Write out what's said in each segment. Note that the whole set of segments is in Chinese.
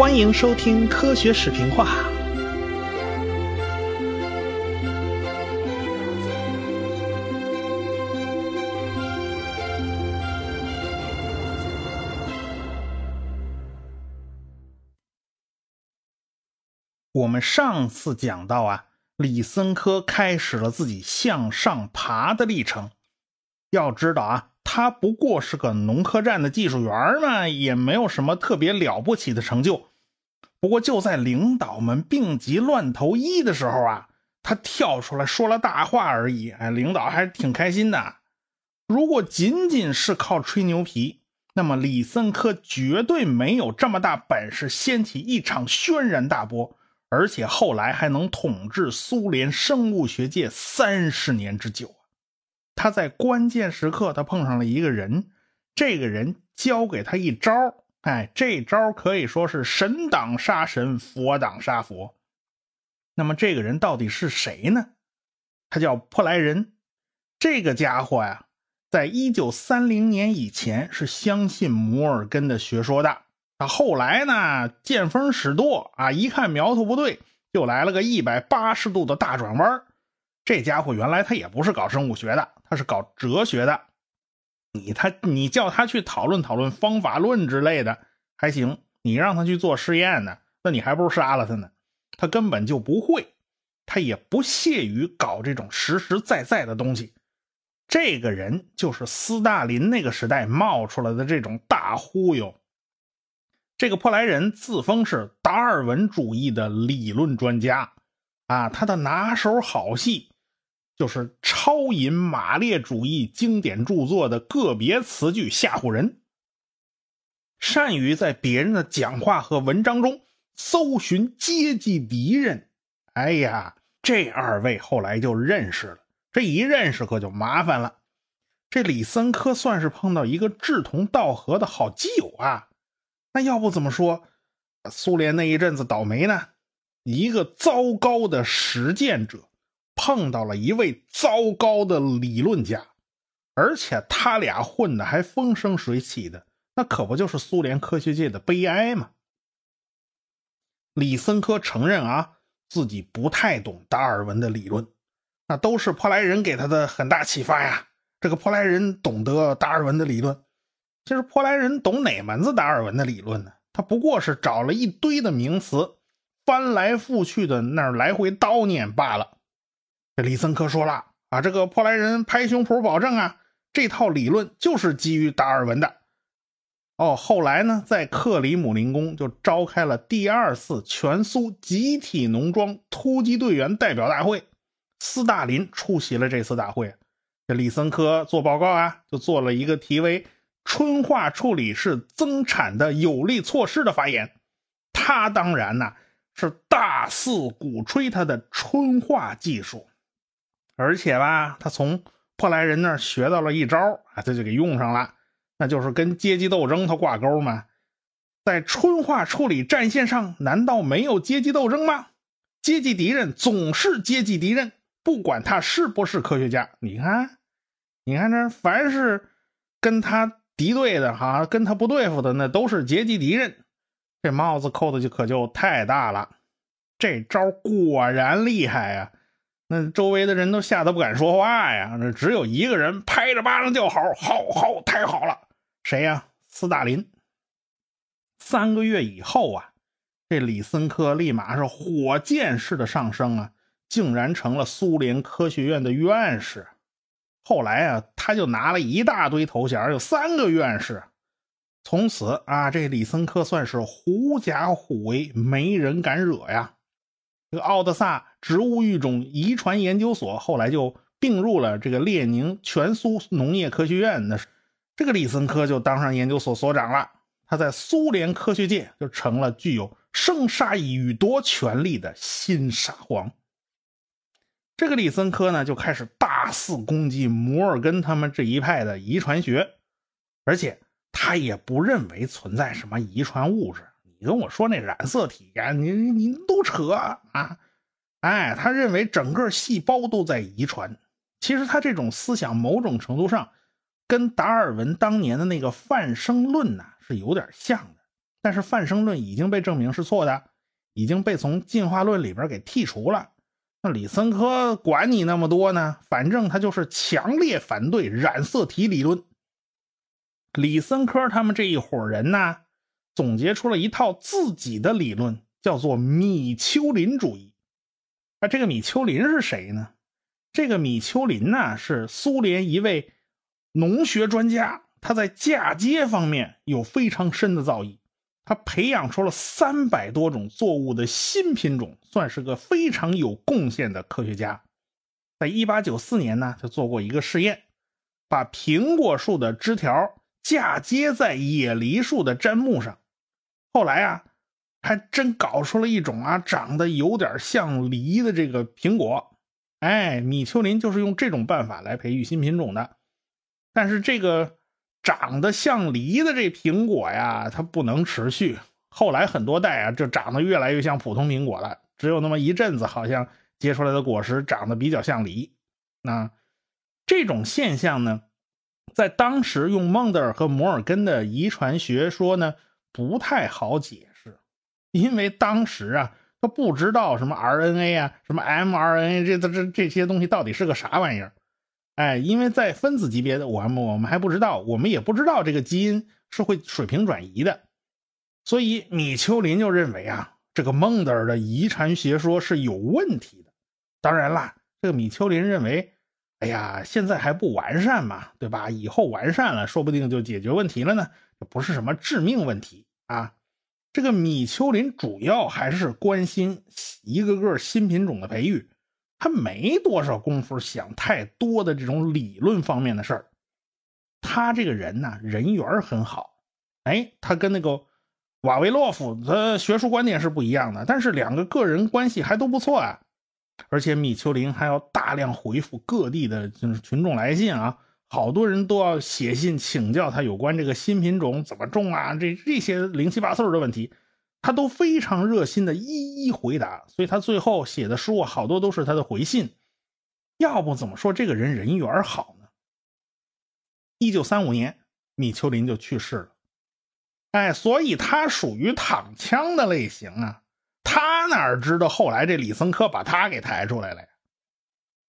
欢迎收听科学视频化。我们上次讲到啊，李森科开始了自己向上爬的历程。要知道啊。他不过是个农科站的技术员嘛，也没有什么特别了不起的成就。不过就在领导们病急乱投医的时候啊，他跳出来说了大话而已。哎，领导还挺开心的。如果仅仅是靠吹牛皮，那么李森科绝对没有这么大本事掀起一场轩然大波，而且后来还能统治苏联生物学界三十年之久。他在关键时刻，他碰上了一个人，这个人教给他一招，哎，这招可以说是神挡杀神，佛挡杀佛。那么这个人到底是谁呢？他叫珀莱人。这个家伙呀，在一九三零年以前是相信摩尔根的学说的。他后来呢，见风使舵啊，一看苗头不对，就来了个一百八十度的大转弯。这家伙原来他也不是搞生物学的。他是搞哲学的，你他你叫他去讨论讨论方法论之类的还行，你让他去做实验呢，那你还不如杀了他呢。他根本就不会，他也不屑于搞这种实实在在的东西。这个人就是斯大林那个时代冒出来的这种大忽悠。这个破莱人自封是达尔文主义的理论专家啊，他的拿手好戏。就是超引马列主义经典著作的个别词句吓唬人，善于在别人的讲话和文章中搜寻阶级敌人。哎呀，这二位后来就认识了，这一认识可就麻烦了。这李森科算是碰到一个志同道合的好基友啊。那要不怎么说，苏联那一阵子倒霉呢？一个糟糕的实践者。碰到了一位糟糕的理论家，而且他俩混的还风生水起的，那可不就是苏联科学界的悲哀吗？李森科承认啊，自己不太懂达尔文的理论，那都是珀莱人给他的很大启发呀。这个珀莱人懂得达尔文的理论，其实珀莱人懂哪门子达尔文的理论呢？他不过是找了一堆的名词，翻来覆去的那来回叨念罢了。李森科说了啊，这个破莱人拍胸脯保证啊，这套理论就是基于达尔文的。哦，后来呢，在克里姆林宫就召开了第二次全苏集体农庄突击队员代表大会，斯大林出席了这次大会。这李森科做报告啊，就做了一个题为“春化处理是增产的有力措施”的发言。他当然呢是大肆鼓吹他的春化技术。而且吧，他从珀莱人那儿学到了一招啊，他就给用上了，那就是跟阶级斗争他挂钩嘛。在春化处理战线上，难道没有阶级斗争吗？阶级敌人总是阶级敌人，不管他是不是科学家。你看，你看这，凡是跟他敌对的哈，跟他不对付的，那都是阶级敌人。这帽子扣的就可就太大了，这招果然厉害啊！那周围的人都吓得不敢说话呀！那只有一个人拍着巴掌叫好：“好好，太好了！”谁呀？斯大林。三个月以后啊，这李森科立马是火箭式的上升啊，竟然成了苏联科学院的院士。后来啊，他就拿了一大堆头衔，有三个院士。从此啊，这李森科算是狐假虎威，没人敢惹呀。这个奥德萨植物育种遗传研究所后来就并入了这个列宁全苏农业科学院，那这个李森科就当上研究所所长了。他在苏联科学界就成了具有生杀予夺权力的新沙皇。这个李森科呢就开始大肆攻击摩尔根他们这一派的遗传学，而且他也不认为存在什么遗传物质。你跟我说那染色体呀，你你都扯啊！哎，他认为整个细胞都在遗传。其实他这种思想某种程度上跟达尔文当年的那个泛生论呐是有点像的。但是泛生论已经被证明是错的，已经被从进化论里边给剔除了。那李森科管你那么多呢？反正他就是强烈反对染色体理论。李森科他们这一伙人呢，总结出了一套自己的理论，叫做米丘林主义。那这个米丘林是谁呢？这个米丘林呢，是苏联一位农学专家，他在嫁接方面有非常深的造诣。他培养出了三百多种作物的新品种，算是个非常有贡献的科学家。在一八九四年呢，他做过一个试验，把苹果树的枝条嫁接在野梨树的砧木上。后来啊，还真搞出了一种啊，长得有点像梨的这个苹果。哎，米丘林就是用这种办法来培育新品种的。但是这个。长得像梨的这苹果呀，它不能持续。后来很多代啊，就长得越来越像普通苹果了。只有那么一阵子，好像结出来的果实长得比较像梨。那这种现象呢，在当时用孟德尔和摩尔根的遗传学说呢，不太好解释，因为当时啊，他不知道什么 RNA 啊，什么 mRNA 这这这这些东西到底是个啥玩意儿。哎，因为在分子级别的，我们我们还不知道，我们也不知道这个基因是会水平转移的，所以米丘林就认为啊，这个孟德尔的遗传学说是有问题的。当然啦，这个米丘林认为，哎呀，现在还不完善嘛，对吧？以后完善了，说不定就解决问题了呢，这不是什么致命问题啊。这个米丘林主要还是关心一个个新品种的培育。他没多少功夫想太多的这种理论方面的事儿。他这个人呢，人缘很好。哎，他跟那个瓦维洛夫的学术观点是不一样的，但是两个个人关系还都不错啊。而且米丘林还要大量回复各地的就是群众来信啊，好多人都要写信请教他有关这个新品种怎么种啊，这这些零七八碎的问题。他都非常热心的一一回答，所以他最后写的书啊，好多都是他的回信。要不怎么说这个人人缘好呢？一九三五年，米丘林就去世了。哎，所以他属于躺枪的类型啊。他哪知道后来这李森科把他给抬出来了呀？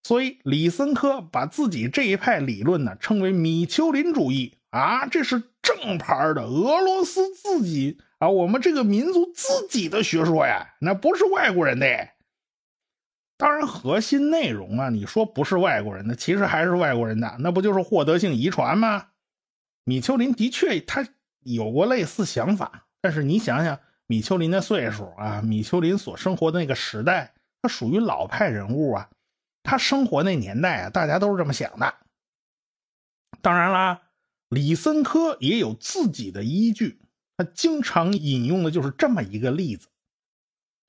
所以李森科把自己这一派理论呢称为米丘林主义啊，这是正牌的俄罗斯自己。啊，我们这个民族自己的学说呀，那不是外国人的。当然，核心内容啊，你说不是外国人的，其实还是外国人的，那不就是获得性遗传吗？米丘林的确他有过类似想法，但是你想想，米丘林的岁数啊，米丘林所生活的那个时代，他属于老派人物啊，他生活那年代啊，大家都是这么想的。当然啦，李森科也有自己的依据。他经常引用的就是这么一个例子。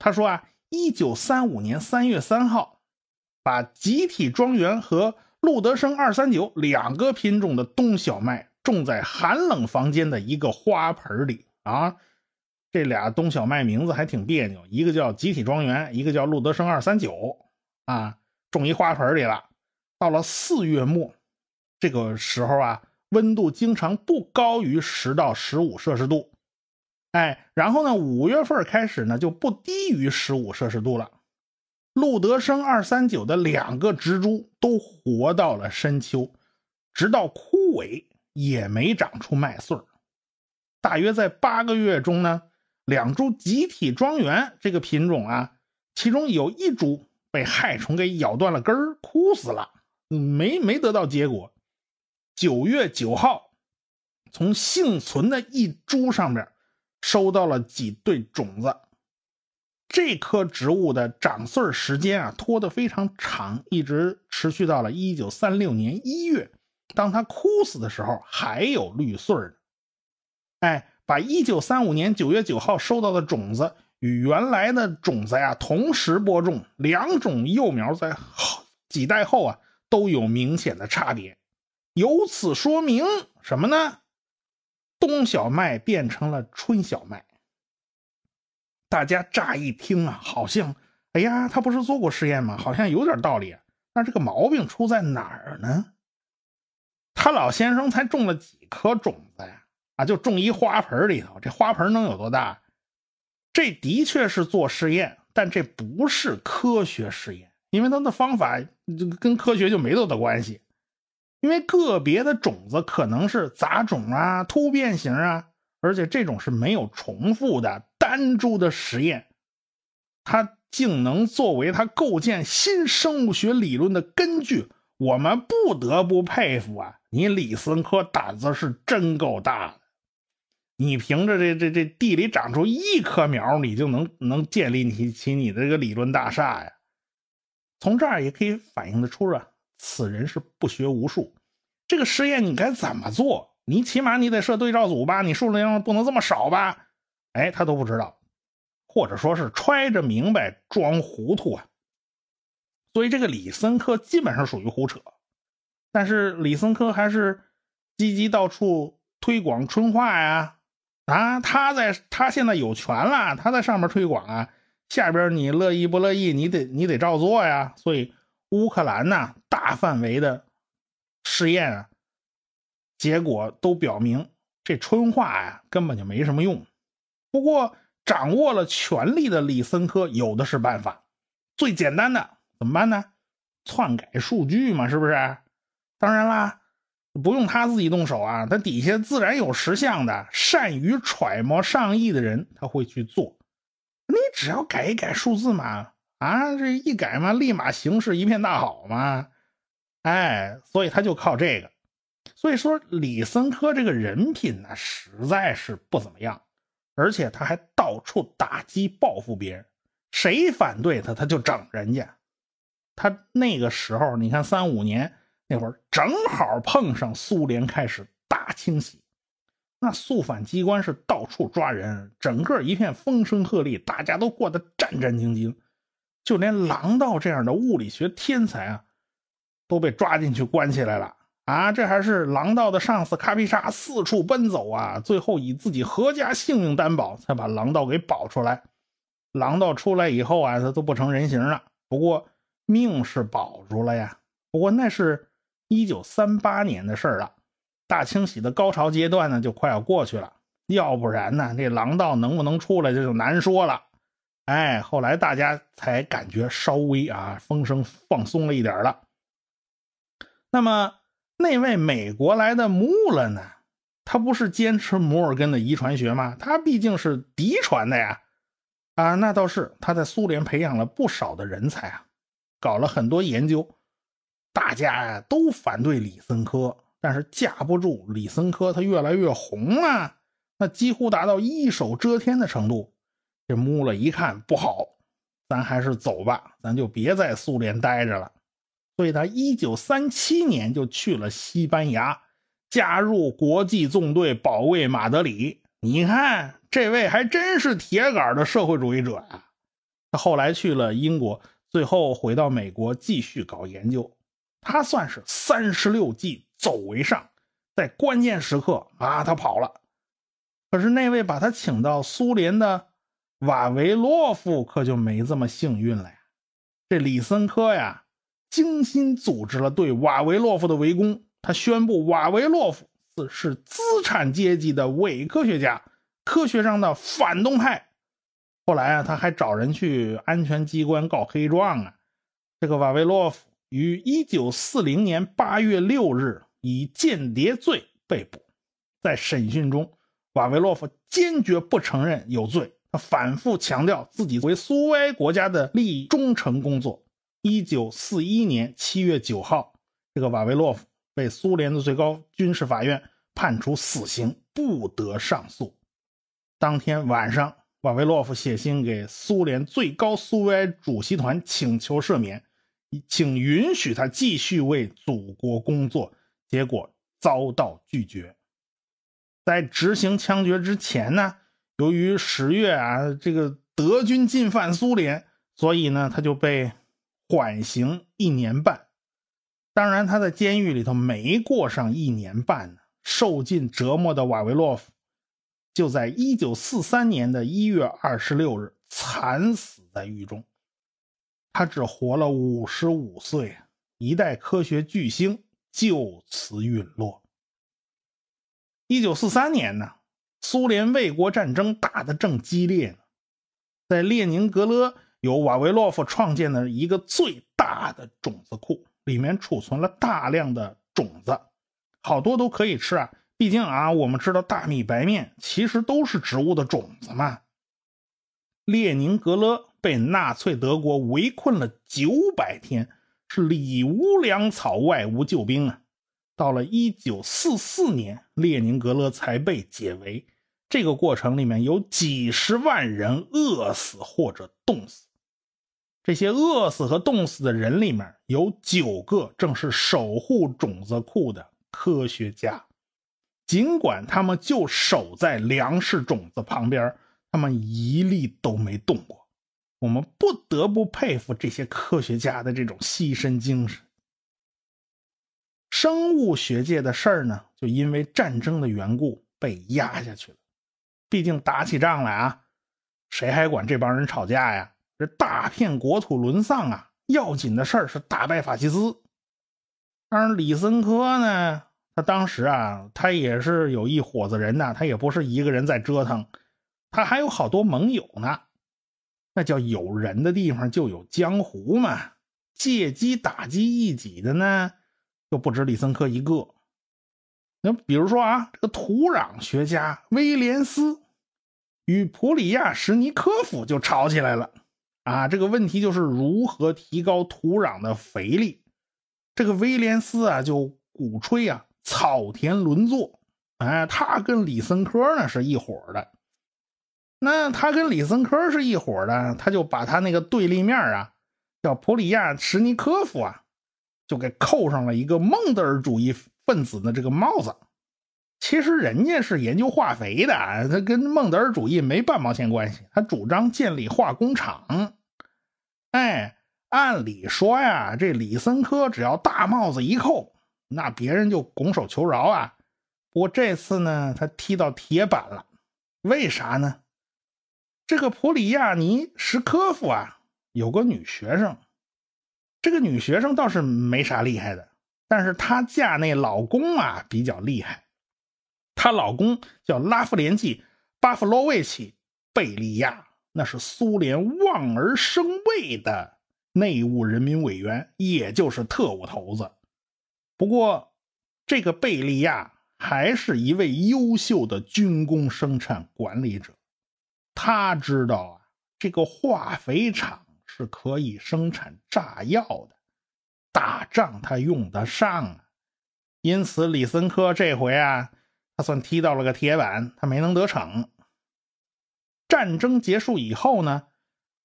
他说啊，一九三五年三月三号，把集体庄园和路德生二三九两个品种的冬小麦种在寒冷房间的一个花盆里啊。这俩冬小麦名字还挺别扭，一个叫集体庄园，一个叫路德生二三九啊，种一花盆里了。到了四月末，这个时候啊，温度经常不高于十到十五摄氏度。哎，然后呢？五月份开始呢，就不低于十五摄氏度了。路德生二三九的两个植株都活到了深秋，直到枯萎也没长出麦穗大约在八个月中呢，两株集体庄园这个品种啊，其中有一株被害虫给咬断了根儿，枯死了，没没得到结果。九月九号，从幸存的一株上边。收到了几对种子，这棵植物的长穗时间啊拖得非常长，一直持续到了一九三六年一月，当它枯死的时候还有绿穗呢。哎，把一九三五年九月九号收到的种子与原来的种子呀同时播种，两种幼苗在几代后啊都有明显的差别，由此说明什么呢？冬小麦变成了春小麦，大家乍一听啊，好像，哎呀，他不是做过实验吗？好像有点道理。那这个毛病出在哪儿呢？他老先生才种了几颗种子呀？就种一花盆里头，这花盆能有多大？这的确是做实验，但这不是科学实验，因为它的方法跟科学就没多大关系。因为个别的种子可能是杂种啊、突变型啊，而且这种是没有重复的单株的实验，它竟能作为它构建新生物学理论的根据，我们不得不佩服啊！你李森科胆子是真够大的，你凭着这这这地里长出一棵苗，你就能能建立起起你的这个理论大厦呀？从这儿也可以反映得出啊。此人是不学无术，这个实验你该怎么做？你起码你得设对照组吧，你数量不能这么少吧？哎，他都不知道，或者说是揣着明白装糊涂啊。所以这个李森科基本上属于胡扯，但是李森科还是积极到处推广春画呀。啊，他在他现在有权了，他在上面推广啊，下边你乐意不乐意，你得你得照做呀。所以。乌克兰呐，大范围的试验啊，结果都表明这春化呀根本就没什么用。不过掌握了权力的李森科有的是办法，最简单的怎么办呢？篡改数据嘛，是不是？当然啦，不用他自己动手啊，他底下自然有识相的、善于揣摩上意的人，他会去做。你只要改一改数字嘛。啊，这一改嘛，立马形势一片大好嘛，哎，所以他就靠这个。所以说，李森科这个人品呢，实在是不怎么样，而且他还到处打击报复别人，谁反对他，他就整人家。他那个时候，你看三五年那会儿，正好碰上苏联开始大清洗，那肃反机关是到处抓人，整个一片风声鹤唳，大家都过得战战兢兢。就连郎道这样的物理学天才啊，都被抓进去关起来了啊！这还是郎道的上司卡皮沙四处奔走啊，最后以自己阖家性命担保，才把郎道给保出来。郎道出来以后啊，他都不成人形了。不过命是保住了呀。不过那是一九三八年的事了，大清洗的高潮阶段呢，就快要过去了。要不然呢，这狼道能不能出来，这就难说了。哎，后来大家才感觉稍微啊风声放松了一点了。那么那位美国来的穆勒呢？他不是坚持摩尔根的遗传学吗？他毕竟是嫡传的呀。啊，那倒是，他在苏联培养了不少的人才啊，搞了很多研究。大家呀都反对李森科，但是架不住李森科他越来越红了，那几乎达到一手遮天的程度。这穆勒一看不好，咱还是走吧，咱就别在苏联待着了。所以他一九三七年就去了西班牙，加入国际纵队保卫马德里。你看，这位还真是铁杆的社会主义者啊！他后来去了英国，最后回到美国继续搞研究。他算是三十六计走为上，在关键时刻啊，他跑了。可是那位把他请到苏联的。瓦维洛夫可就没这么幸运了呀！这李森科呀，精心组织了对瓦维洛夫的围攻。他宣布瓦维洛夫是资产阶级的伪科学家，科学上的反动派。后来啊，他还找人去安全机关告黑状啊。这个瓦维洛夫于一九四零年八月六日以间谍罪被捕。在审讯中，瓦维洛夫坚决不承认有罪。他反复强调自己为苏维埃国家的利益忠诚工作。一九四一年七月九号，这个瓦维洛夫被苏联的最高军事法院判处死刑，不得上诉。当天晚上，瓦维洛夫写信给苏联最高苏维埃主席团，请求赦免，请允许他继续为祖国工作。结果遭到拒绝。在执行枪决之前呢？由于十月啊，这个德军进犯苏联，所以呢，他就被缓刑一年半。当然，他在监狱里头没过上一年半呢。受尽折磨的瓦维洛夫，就在一九四三年的一月二十六日惨死在狱中。他只活了五十五岁，一代科学巨星就此陨落。一九四三年呢，苏联卫国战争打得正激烈呢，在列宁格勒有瓦维洛夫创建的一个最大的种子库，里面储存了大量的种子，好多都可以吃啊。毕竟啊，我们知道大米、白面其实都是植物的种子嘛。列宁格勒被纳粹德国围困了九百天，是里无粮草，外无救兵啊。到了一九四四年，列宁格勒才被解围。这个过程里面有几十万人饿死或者冻死。这些饿死和冻死的人里面有九个正是守护种子库的科学家。尽管他们就守在粮食种子旁边，他们一粒都没动过。我们不得不佩服这些科学家的这种牺牲精神。生物学界的事儿呢，就因为战争的缘故被压下去了。毕竟打起仗来啊，谁还管这帮人吵架呀？这大片国土沦丧啊，要紧的事儿是打败法西斯。当然，李森科呢？他当时啊，他也是有一伙子人呐，他也不是一个人在折腾，他还有好多盟友呢。那叫有人的地方就有江湖嘛，借机打击异己的呢，就不止李森科一个。那比如说啊，这个土壤学家威廉斯与普里亚什尼科夫就吵起来了啊。这个问题就是如何提高土壤的肥力。这个威廉斯啊，就鼓吹啊。草田轮作，哎，他跟李森科呢是一伙的。那他跟李森科是一伙的，他就把他那个对立面啊，叫普里亚什尼科夫啊，就给扣上了一个孟德尔主义分子的这个帽子。其实人家是研究化肥的，他跟孟德尔主义没半毛钱关系。他主张建立化工厂。哎，按理说呀，这李森科只要大帽子一扣。那别人就拱手求饶啊！不过这次呢，他踢到铁板了。为啥呢？这个普里亚尼什科夫啊，有个女学生。这个女学生倒是没啥厉害的，但是她嫁那老公啊比较厉害。她老公叫拉夫连季·巴夫洛维奇·贝利亚，那是苏联望而生畏的内务人民委员，也就是特务头子。不过，这个贝利亚还是一位优秀的军工生产管理者。他知道啊，这个化肥厂是可以生产炸药的，打仗他用得上啊。因此，李森科这回啊，他算踢到了个铁板，他没能得逞。战争结束以后呢，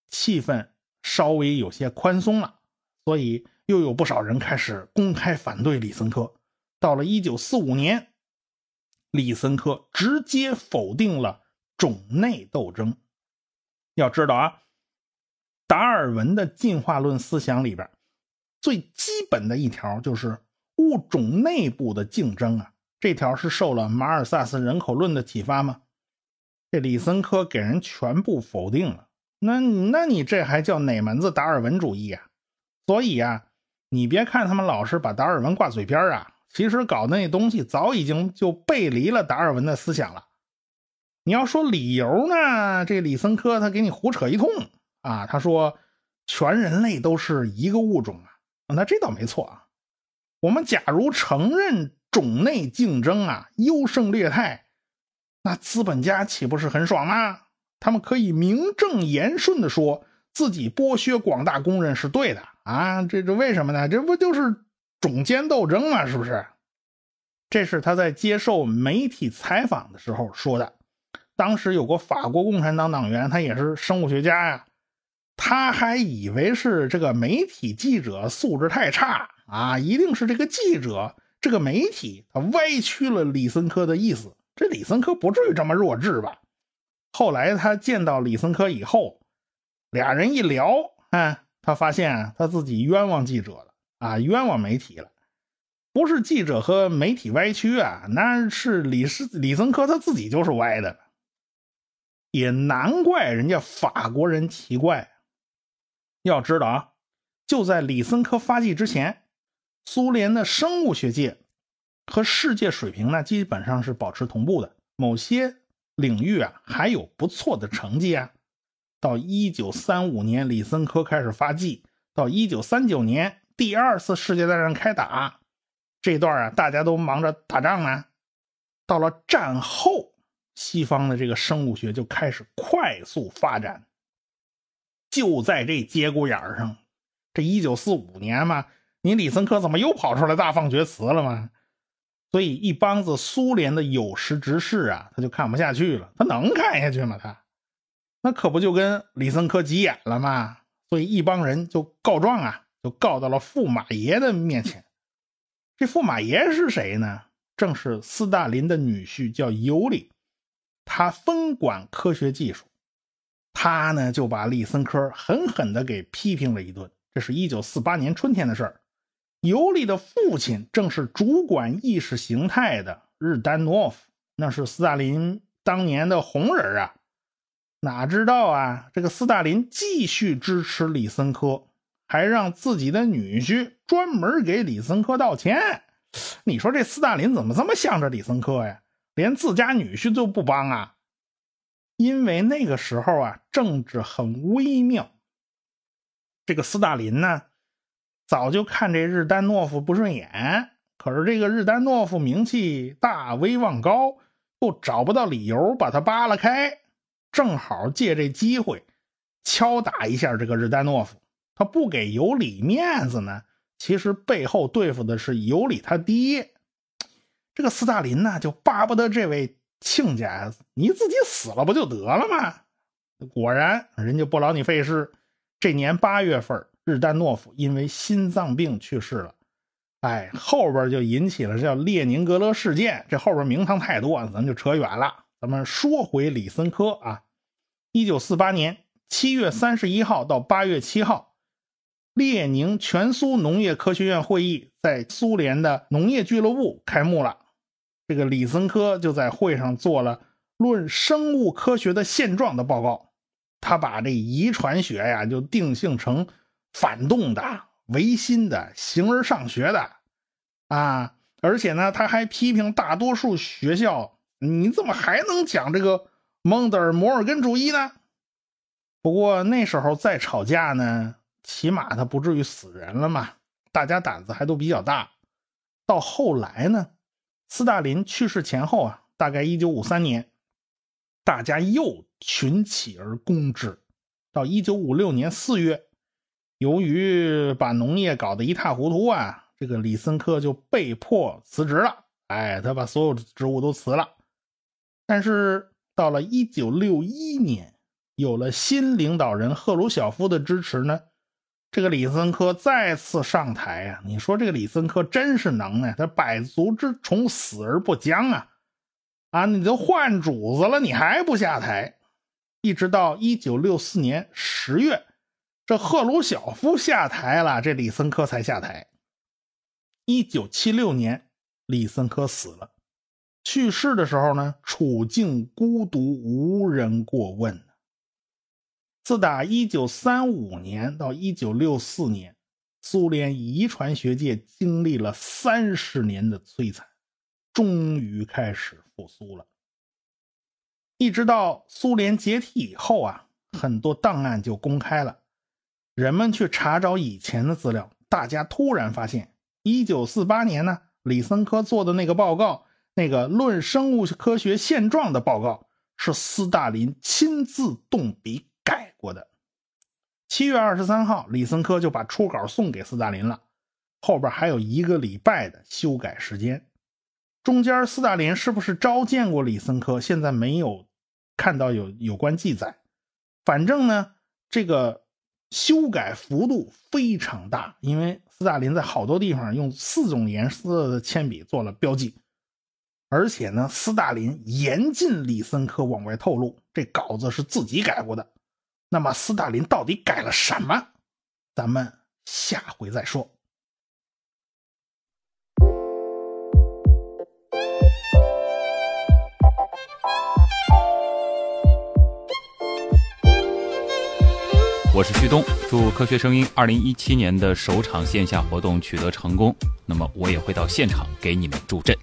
气氛稍微有些宽松了，所以。又有不少人开始公开反对李森科。到了一九四五年，李森科直接否定了种内斗争。要知道啊，达尔文的进化论思想里边，最基本的一条就是物种内部的竞争啊。这条是受了马尔萨斯人口论的启发吗？这李森科给人全部否定了。那那你这还叫哪门子达尔文主义啊？所以啊。你别看他们老是把达尔文挂嘴边啊，其实搞的那东西早已经就背离了达尔文的思想了。你要说理由呢，这李森科他给你胡扯一通啊。他说全人类都是一个物种啊，那这倒没错啊。我们假如承认种内竞争啊，优胜劣汰，那资本家岂不是很爽吗？他们可以名正言顺的说自己剥削广大工人是对的。啊，这这为什么呢？这不就是种间斗争吗？是不是？这是他在接受媒体采访的时候说的。当时有个法国共产党党员，他也是生物学家呀，他还以为是这个媒体记者素质太差啊，一定是这个记者、这个媒体他歪曲了李森科的意思。这李森科不至于这么弱智吧？后来他见到李森科以后，俩人一聊，啊。他发现他自己冤枉记者了啊，冤枉媒体了，不是记者和媒体歪曲啊，那是李是李森科他自己就是歪的，也难怪人家法国人奇怪。要知道啊，就在李森科发迹之前，苏联的生物学界和世界水平呢基本上是保持同步的，某些领域啊还有不错的成绩啊。到一九三五年，李森科开始发迹，到一九三九年第二次世界大战开打，这段啊大家都忙着打仗呢。到了战后，西方的这个生物学就开始快速发展。就在这节骨眼上，这一九四五年嘛，你李森科怎么又跑出来大放厥词了吗？所以一帮子苏联的有识之士啊，他就看不下去了。他能看下去吗？他那可不就跟李森科急眼了吗？所以一帮人就告状啊，就告到了驸马爷的面前。这驸马爷是谁呢？正是斯大林的女婿，叫尤里，他分管科学技术。他呢就把李森科狠狠的给批评了一顿。这是一九四八年春天的事儿。尤里的父亲正是主管意识形态的日丹诺夫，那是斯大林当年的红人啊。哪知道啊，这个斯大林继续支持李森科，还让自己的女婿专门给李森科道歉。你说这斯大林怎么这么向着李森科呀？连自家女婿都不帮啊？因为那个时候啊，政治很微妙。这个斯大林呢，早就看这日丹诺夫不顺眼，可是这个日丹诺夫名气大，威望高，又找不到理由把他扒拉开，正好借这机会敲打一下这个日丹诺夫。他不给尤里面子呢，其实背后对付的是尤里他爹。这个斯大林呢，就巴不得这位。亲家，你自己死了不就得了吗？果然，人家不劳你费事。这年八月份，日丹诺夫因为心脏病去世了。哎，后边就引起了叫列宁格勒事件。这后边名堂太多，咱就扯远了。咱们说回李森科啊，一九四八年七月三十一号到八月七号，列宁全苏农业科学院会议在苏联的农业俱乐部开幕了。这个李森科就在会上做了论生物科学的现状的报告，他把这遗传学呀就定性成反动的、唯心的、形而上学的，啊，而且呢，他还批评大多数学校，你怎么还能讲这个蒙德尔摩尔根主义呢？不过那时候再吵架呢，起码他不至于死人了嘛，大家胆子还都比较大。到后来呢？斯大林去世前后啊，大概一九五三年，大家又群起而攻之。到一九五六年四月，由于把农业搞得一塌糊涂啊，这个李森科就被迫辞职了。哎，他把所有的职务都辞了。但是到了一九六一年，有了新领导人赫鲁晓夫的支持呢。这个李森科再次上台呀！你说这个李森科真是能耐，他百足之虫，死而不僵啊！啊，你都换主子了，你还不下台？一直到一九六四年十月，这赫鲁晓夫下台了，这李森科才下台。一九七六年，李森科死了，去世的时候呢，处境孤独，无人过问。自打1935年到1964年，苏联遗传学界经历了三十年的摧残，终于开始复苏了。一直到苏联解体以后啊，很多档案就公开了。人们去查找以前的资料，大家突然发现，1948年呢，李森科做的那个报告，那个《论生物科学现状》的报告，是斯大林亲自动笔。过的。七月二十三号，李森科就把初稿送给斯大林了，后边还有一个礼拜的修改时间。中间斯大林是不是召见过李森科？现在没有看到有有关记载。反正呢，这个修改幅度非常大，因为斯大林在好多地方用四种颜色的铅笔做了标记，而且呢，斯大林严禁李森科往外透露这稿子是自己改过的。那么斯大林到底改了什么？咱们下回再说。我是旭东，祝科学声音二零一七年的首场线下活动取得成功。那么我也会到现场给你们助阵。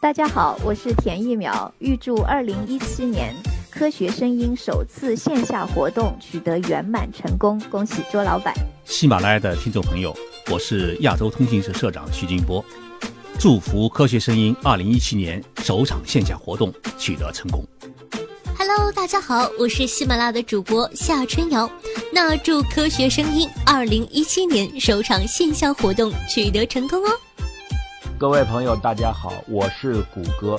大家好，我是田一苗，预祝二零一七年科学声音首次线下活动取得圆满成功，恭喜卓老板！喜马拉雅的听众朋友，我是亚洲通讯社社长徐金波，祝福科学声音二零一七年首场线下活动取得成功。Hello，大家好，我是喜马拉雅的主播夏春瑶，那祝科学声音二零一七年首场线下活动取得成功哦。各位朋友，大家好，我是谷歌，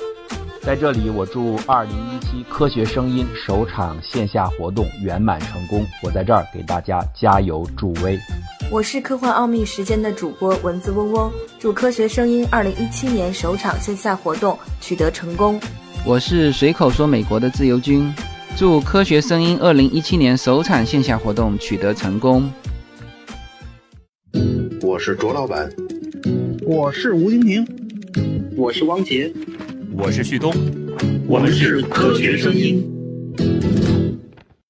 在这里我祝二零一七科学声音首场线下活动圆满成功。我在这儿给大家加油助威。我是科幻奥秘时间的主播蚊子嗡嗡，祝科学声音二零一七年首场线下活动取得成功。我是随口说美国的自由军，祝科学声音二零一七年首场线下活动取得成功。我是卓老板。我是吴京平，我是汪杰，我是旭东。我们是科学声音。